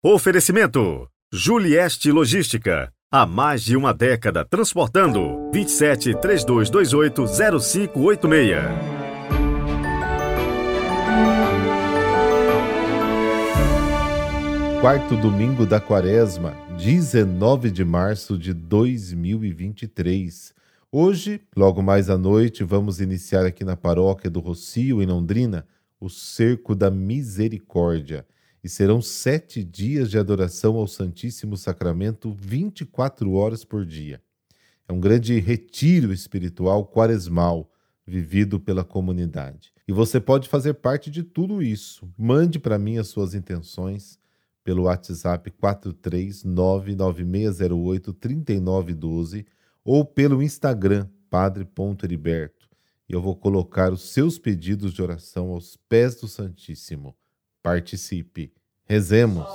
Oferecimento: Julieste Logística. Há mais de uma década transportando 27 3228 0586. Quarto domingo da quaresma, 19 de março de 2023. Hoje, logo mais à noite, vamos iniciar aqui na paróquia do Rocio, em Londrina, o Cerco da Misericórdia e serão sete dias de adoração ao Santíssimo Sacramento 24 horas por dia. É um grande retiro espiritual quaresmal vivido pela comunidade. E você pode fazer parte de tudo isso. Mande para mim as suas intenções pelo WhatsApp 43996083912 ou pelo Instagram padre.heriberto. E eu vou colocar os seus pedidos de oração aos pés do Santíssimo. Participe. Rezemos.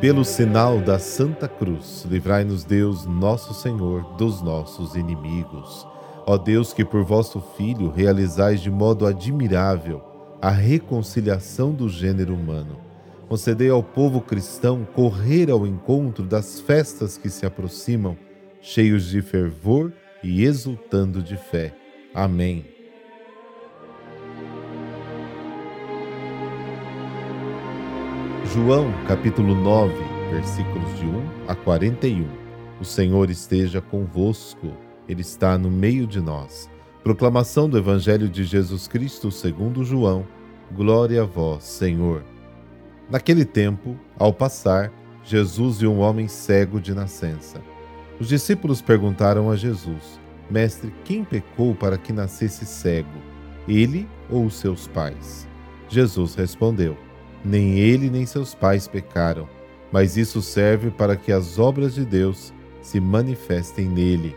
Pelo sinal da Santa Cruz, livrai-nos Deus, nosso Senhor, dos nossos inimigos. Ó Deus, que por vosso Filho realizais de modo admirável a reconciliação do gênero humano, concedei ao povo cristão correr ao encontro das festas que se aproximam, cheios de fervor e exultando de fé. Amém. João capítulo 9, versículos de 1 a 41. O Senhor esteja convosco, Ele está no meio de nós. Proclamação do Evangelho de Jesus Cristo segundo João. Glória a vós, Senhor. Naquele tempo, ao passar, Jesus viu um homem cego de nascença. Os discípulos perguntaram a Jesus: Mestre, quem pecou para que nascesse cego? Ele ou os seus pais? Jesus respondeu: nem ele nem seus pais pecaram, mas isso serve para que as obras de Deus se manifestem nele.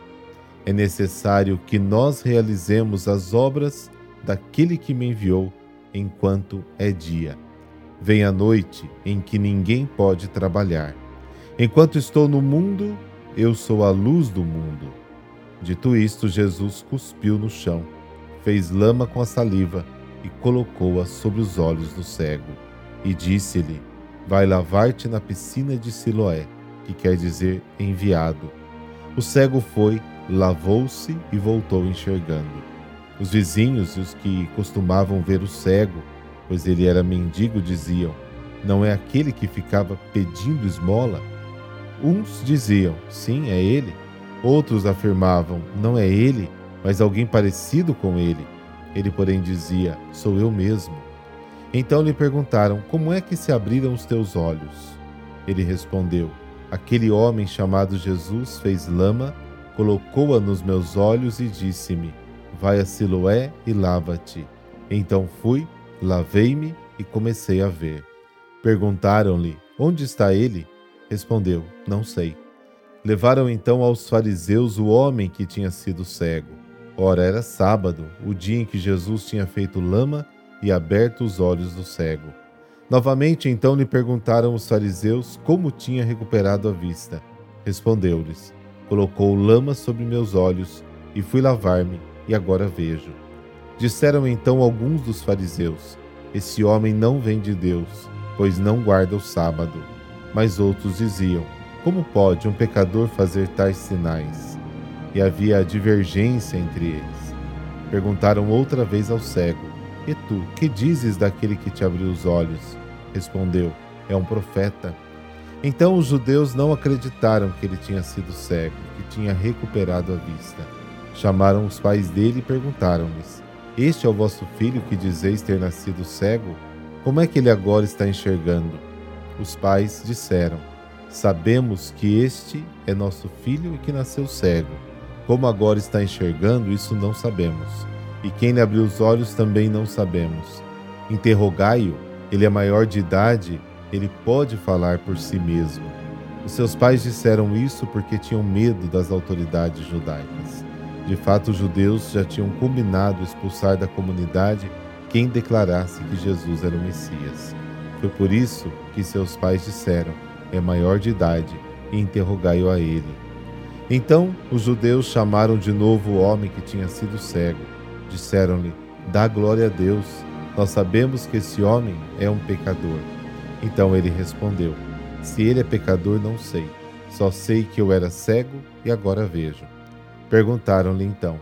É necessário que nós realizemos as obras daquele que me enviou enquanto é dia. Vem a noite em que ninguém pode trabalhar. Enquanto estou no mundo, eu sou a luz do mundo. Dito isto, Jesus cuspiu no chão, fez lama com a saliva e colocou-a sobre os olhos do cego e disse-lhe: Vai lavar-te na piscina de Siloé, que quer dizer enviado. O cego foi, lavou-se e voltou enxergando. Os vizinhos e os que costumavam ver o cego, pois ele era mendigo, diziam: Não é aquele que ficava pedindo esmola? Uns diziam: Sim, é ele. Outros afirmavam: Não é ele, mas alguém parecido com ele. Ele, porém, dizia: Sou eu mesmo. Então lhe perguntaram: Como é que se abriram os teus olhos? Ele respondeu: Aquele homem chamado Jesus fez lama, colocou-a nos meus olhos e disse-me: Vai a Siloé e lava-te. Então fui, lavei-me e comecei a ver. Perguntaram-lhe: Onde está ele? Respondeu: Não sei. Levaram então aos fariseus o homem que tinha sido cego. Ora, era sábado, o dia em que Jesus tinha feito lama e aberto os olhos do cego. Novamente então lhe perguntaram os fariseus como tinha recuperado a vista. Respondeu-lhes: Colocou lama sobre meus olhos e fui lavar-me, e agora vejo. Disseram então alguns dos fariseus: Esse homem não vem de Deus, pois não guarda o sábado. Mas outros diziam: Como pode um pecador fazer tais sinais? E havia divergência entre eles. Perguntaram outra vez ao cego: e tu, que dizes daquele que te abriu os olhos? Respondeu: É um profeta. Então os judeus não acreditaram que ele tinha sido cego, que tinha recuperado a vista. Chamaram os pais dele e perguntaram-lhes: Este é o vosso filho que dizeis ter nascido cego? Como é que ele agora está enxergando? Os pais disseram: Sabemos que este é nosso filho e que nasceu cego. Como agora está enxergando, isso não sabemos e quem lhe abriu os olhos também não sabemos. Interrogai-o, ele é maior de idade, ele pode falar por si mesmo. Os seus pais disseram isso porque tinham medo das autoridades judaicas. De fato, os judeus já tinham combinado expulsar da comunidade quem declarasse que Jesus era o Messias. Foi por isso que seus pais disseram: é maior de idade, e interrogai-o a ele. Então os judeus chamaram de novo o homem que tinha sido cego Disseram-lhe: Dá glória a Deus. Nós sabemos que esse homem é um pecador. Então ele respondeu: Se ele é pecador, não sei. Só sei que eu era cego e agora vejo. Perguntaram-lhe então: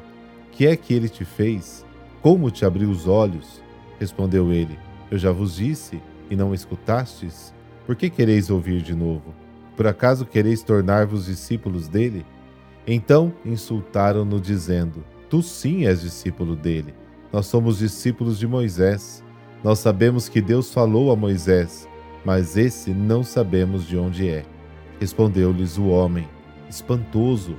Que é que ele te fez? Como te abriu os olhos? Respondeu ele: Eu já vos disse e não escutastes? Por que quereis ouvir de novo? Por acaso quereis tornar-vos discípulos dele? Então insultaram-no, dizendo: Tu sim és discípulo dele. Nós somos discípulos de Moisés. Nós sabemos que Deus falou a Moisés, mas esse não sabemos de onde é. Respondeu-lhes o homem, espantoso: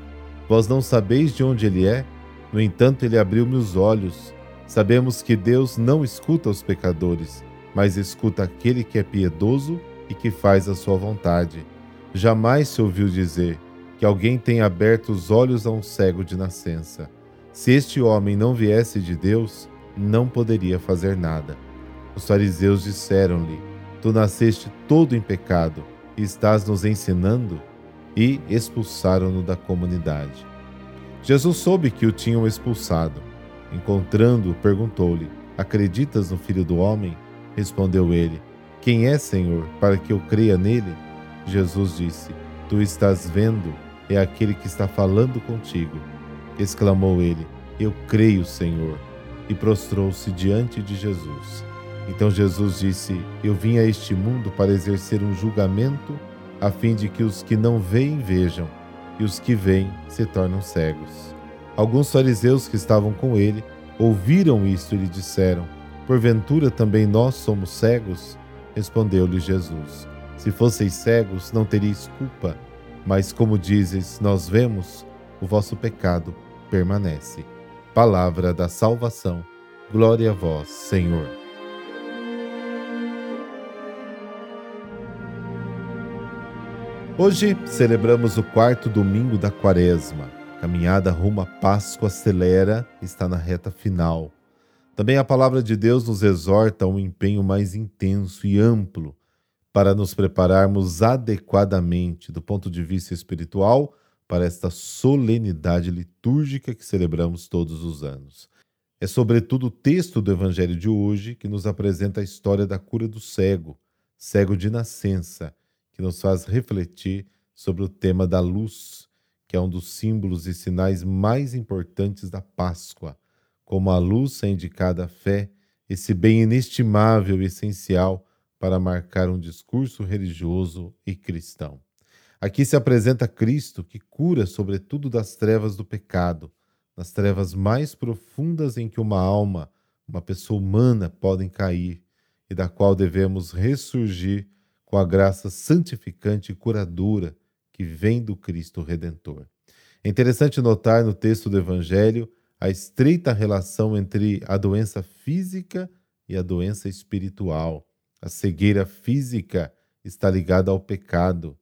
Vós não sabeis de onde ele é? No entanto, ele abriu-me os olhos. Sabemos que Deus não escuta os pecadores, mas escuta aquele que é piedoso e que faz a sua vontade. Jamais se ouviu dizer que alguém tenha aberto os olhos a um cego de nascença. Se este homem não viesse de Deus, não poderia fazer nada. Os fariseus disseram-lhe: Tu nasceste todo em pecado e estás nos ensinando? E expulsaram-no da comunidade. Jesus soube que o tinham expulsado. Encontrando-o, perguntou-lhe: Acreditas no Filho do Homem? Respondeu ele: Quem é, Senhor, para que eu creia nele? Jesus disse: Tu estás vendo, é aquele que está falando contigo. Exclamou ele: Eu creio, Senhor, e prostrou-se diante de Jesus. Então Jesus disse: Eu vim a este mundo para exercer um julgamento, a fim de que os que não veem vejam, e os que veem se tornam cegos. Alguns fariseus que estavam com ele ouviram isto e lhe disseram: Porventura também nós somos cegos? Respondeu-lhe Jesus: Se fosseis cegos, não teríeis culpa, mas como dizes, nós vemos, o vosso pecado permanece. Palavra da salvação. Glória a vós, Senhor. Hoje celebramos o quarto domingo da Quaresma. Caminhada rumo à Páscoa acelera, está na reta final. Também a palavra de Deus nos exorta a um empenho mais intenso e amplo para nos prepararmos adequadamente do ponto de vista espiritual para esta solenidade litúrgica que celebramos todos os anos. É sobretudo o texto do Evangelho de hoje que nos apresenta a história da cura do cego, cego de nascença, que nos faz refletir sobre o tema da luz, que é um dos símbolos e sinais mais importantes da Páscoa. Como a luz é indicada a fé, esse bem inestimável e essencial para marcar um discurso religioso e cristão. Aqui se apresenta Cristo que cura, sobretudo, das trevas do pecado, nas trevas mais profundas em que uma alma, uma pessoa humana podem cair e da qual devemos ressurgir com a graça santificante e curadora que vem do Cristo Redentor. É interessante notar no texto do Evangelho a estreita relação entre a doença física e a doença espiritual. A cegueira física está ligada ao pecado,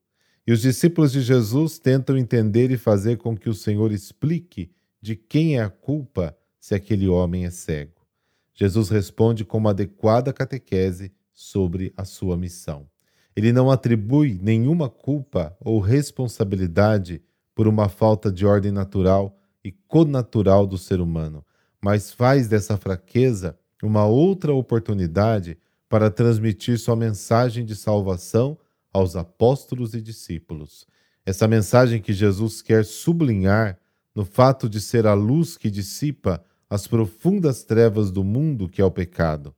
e os discípulos de Jesus tentam entender e fazer com que o Senhor explique de quem é a culpa se aquele homem é cego. Jesus responde com uma adequada catequese sobre a sua missão. Ele não atribui nenhuma culpa ou responsabilidade por uma falta de ordem natural e connatural do ser humano, mas faz dessa fraqueza uma outra oportunidade para transmitir sua mensagem de salvação aos apóstolos e discípulos. Essa mensagem que Jesus quer sublinhar no fato de ser a luz que dissipa as profundas trevas do mundo que é o pecado.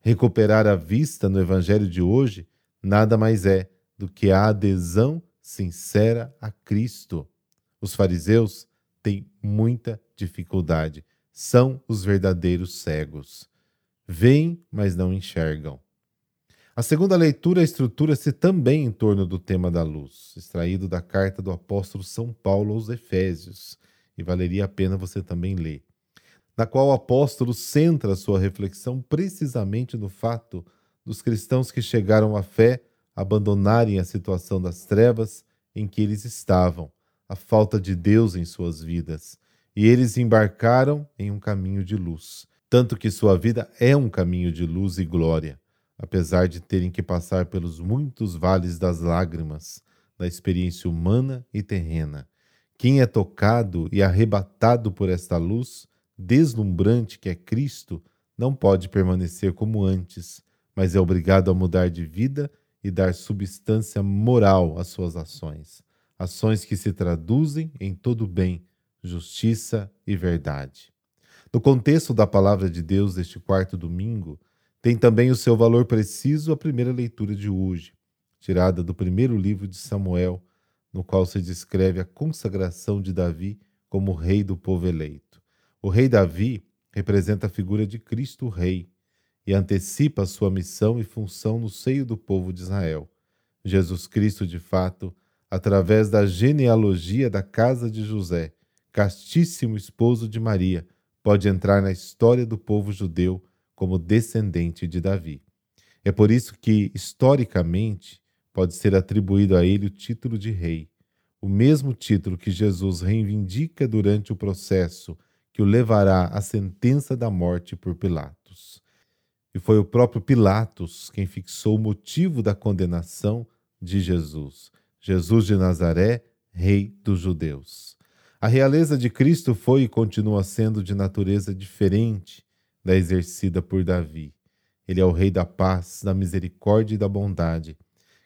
Recuperar a vista no Evangelho de hoje nada mais é do que a adesão sincera a Cristo. Os fariseus têm muita dificuldade, são os verdadeiros cegos. Veem, mas não enxergam. A segunda leitura estrutura-se também em torno do tema da luz, extraído da carta do apóstolo São Paulo aos Efésios, e valeria a pena você também ler, na qual o apóstolo centra sua reflexão precisamente no fato dos cristãos que chegaram à fé abandonarem a situação das trevas em que eles estavam, a falta de Deus em suas vidas, e eles embarcaram em um caminho de luz, tanto que sua vida é um caminho de luz e glória apesar de terem que passar pelos muitos vales das lágrimas da experiência humana e terrena. Quem é tocado e arrebatado por esta luz deslumbrante que é Cristo, não pode permanecer como antes, mas é obrigado a mudar de vida e dar substância moral às suas ações, ações que se traduzem em todo bem, justiça e verdade. No contexto da palavra de Deus deste quarto domingo, tem também o seu valor preciso a primeira leitura de hoje, tirada do primeiro livro de Samuel, no qual se descreve a consagração de Davi como rei do povo eleito. O rei Davi representa a figura de Cristo Rei e antecipa sua missão e função no seio do povo de Israel. Jesus Cristo, de fato, através da genealogia da casa de José, castíssimo esposo de Maria, pode entrar na história do povo judeu como descendente de Davi. É por isso que, historicamente, pode ser atribuído a ele o título de rei, o mesmo título que Jesus reivindica durante o processo que o levará à sentença da morte por Pilatos. E foi o próprio Pilatos quem fixou o motivo da condenação de Jesus. Jesus de Nazaré, rei dos judeus. A realeza de Cristo foi e continua sendo de natureza diferente da exercida por Davi. Ele é o Rei da paz, da misericórdia e da bondade.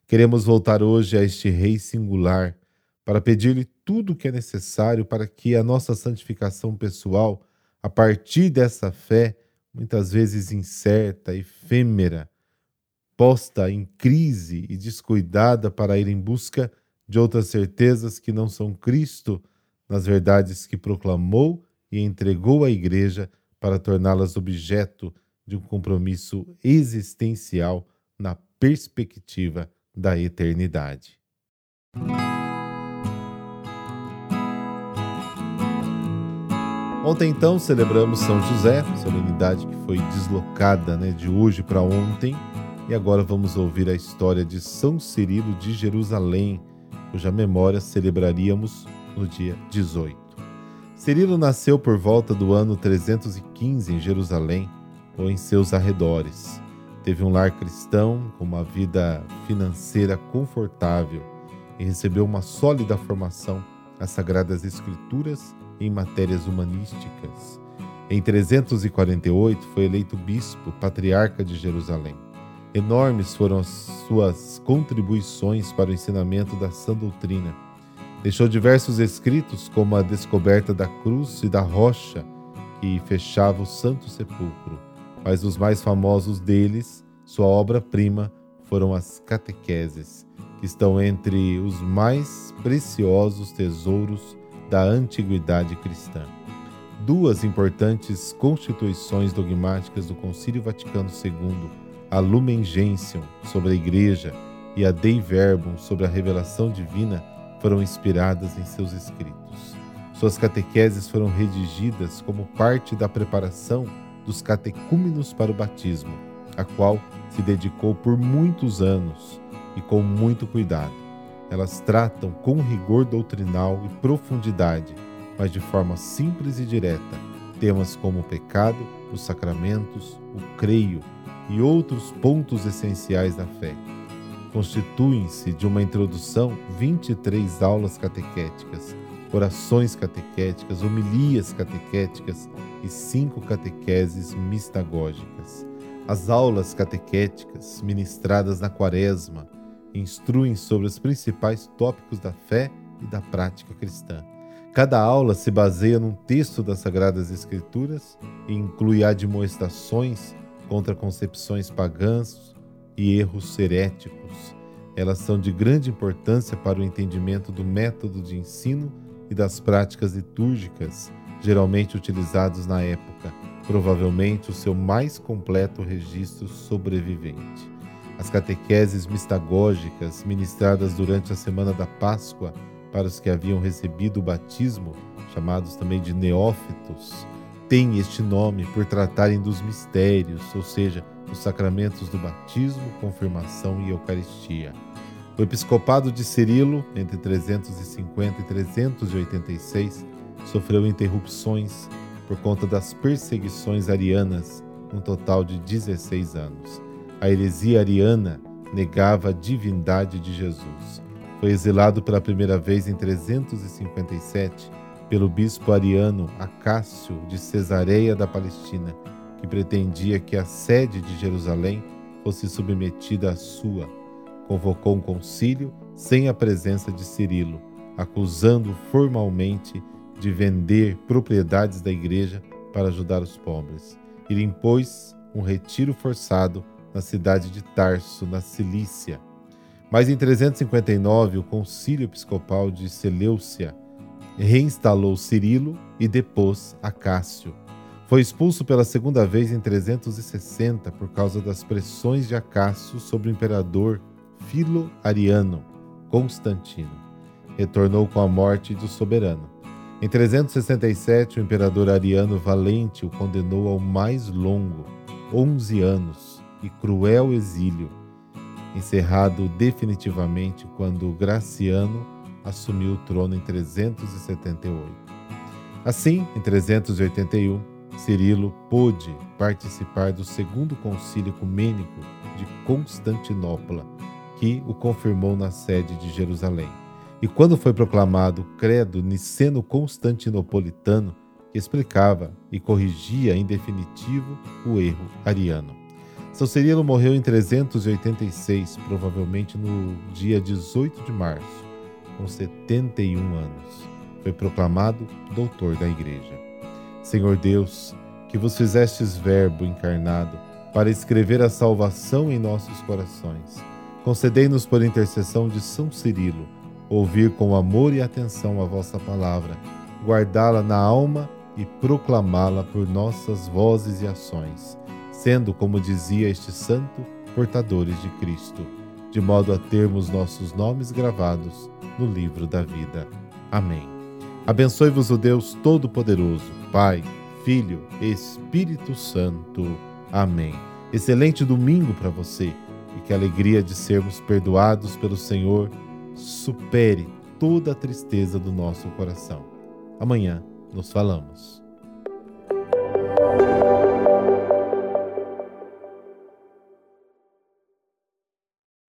Queremos voltar hoje a este Rei singular para pedir-lhe tudo o que é necessário para que a nossa santificação pessoal, a partir dessa fé, muitas vezes incerta, efêmera, posta em crise e descuidada para ir em busca de outras certezas que não são Cristo, nas verdades que proclamou e entregou à Igreja para torná-las objeto de um compromisso existencial na perspectiva da eternidade. Ontem, então, celebramos São José, solenidade que foi deslocada né, de hoje para ontem, e agora vamos ouvir a história de São Cirilo de Jerusalém, cuja memória celebraríamos no dia 18. Cirilo nasceu por volta do ano 315 em Jerusalém ou em seus arredores. Teve um lar cristão com uma vida financeira confortável e recebeu uma sólida formação nas Sagradas Escrituras em matérias humanísticas. Em 348 foi eleito bispo, patriarca de Jerusalém. Enormes foram as suas contribuições para o ensinamento da sã doutrina Deixou diversos escritos, como a descoberta da cruz e da rocha que fechava o Santo Sepulcro, mas os mais famosos deles, sua obra-prima, foram as catequeses, que estão entre os mais preciosos tesouros da antiguidade cristã. Duas importantes constituições dogmáticas do Concílio Vaticano II, a Lumen Gentium sobre a Igreja e a Dei Verbum sobre a revelação divina, foram inspiradas em seus escritos. Suas catequeses foram redigidas como parte da preparação dos catecúmenos para o batismo, a qual se dedicou por muitos anos e com muito cuidado. Elas tratam com rigor doutrinal e profundidade, mas de forma simples e direta, temas como o pecado, os sacramentos, o creio e outros pontos essenciais da fé constituem-se de uma introdução 23 aulas catequéticas, orações catequéticas, homilias catequéticas e cinco catequeses mistagógicas. As aulas catequéticas, ministradas na Quaresma, instruem sobre os principais tópicos da fé e da prática cristã. Cada aula se baseia num texto das Sagradas Escrituras e inclui admoestações contra concepções pagãs, e erros heréticos. Elas são de grande importância para o entendimento do método de ensino e das práticas litúrgicas, geralmente utilizados na época, provavelmente o seu mais completo registro sobrevivente. As catequeses mistagógicas, ministradas durante a semana da Páscoa para os que haviam recebido o batismo, chamados também de neófitos, têm este nome por tratarem dos mistérios, ou seja, os sacramentos do batismo, confirmação e Eucaristia. O episcopado de Cirilo, entre 350 e 386, sofreu interrupções por conta das perseguições arianas, um total de 16 anos. A heresia ariana negava a divindade de Jesus. Foi exilado pela primeira vez em 357 pelo bispo ariano Acácio de Cesareia da Palestina, que pretendia que a sede de Jerusalém fosse submetida à sua. Convocou um concílio sem a presença de Cirilo, acusando formalmente de vender propriedades da igreja para ajudar os pobres. Ele impôs um retiro forçado na cidade de Tarso, na Cilícia. Mas em 359, o concílio episcopal de Seleucia reinstalou Cirilo e depôs Acácio. Foi expulso pela segunda vez em 360 por causa das pressões de Acácio sobre o imperador Filo Ariano, Constantino. Retornou com a morte do soberano. Em 367, o imperador Ariano Valente o condenou ao mais longo, 11 anos, e cruel exílio, encerrado definitivamente quando Graciano assumiu o trono em 378. Assim, em 381, Cirilo pôde participar do segundo concílio ecumênico de Constantinopla, que o confirmou na sede de Jerusalém. E quando foi proclamado o credo niceno-constantinopolitano, que explicava e corrigia em definitivo o erro ariano. São Cirilo morreu em 386, provavelmente no dia 18 de março, com 71 anos. Foi proclamado doutor da Igreja. Senhor Deus, que vos fizestes Verbo encarnado para escrever a salvação em nossos corações, concedei-nos por intercessão de São Cirilo ouvir com amor e atenção a vossa palavra, guardá-la na alma e proclamá-la por nossas vozes e ações sendo, como dizia este santo, portadores de Cristo, de modo a termos nossos nomes gravados no livro da vida. Amém. Abençoe-vos o Deus Todo-Poderoso, Pai, Filho, Espírito Santo. Amém. Excelente domingo para você e que a alegria de sermos perdoados pelo Senhor supere toda a tristeza do nosso coração. Amanhã nos falamos.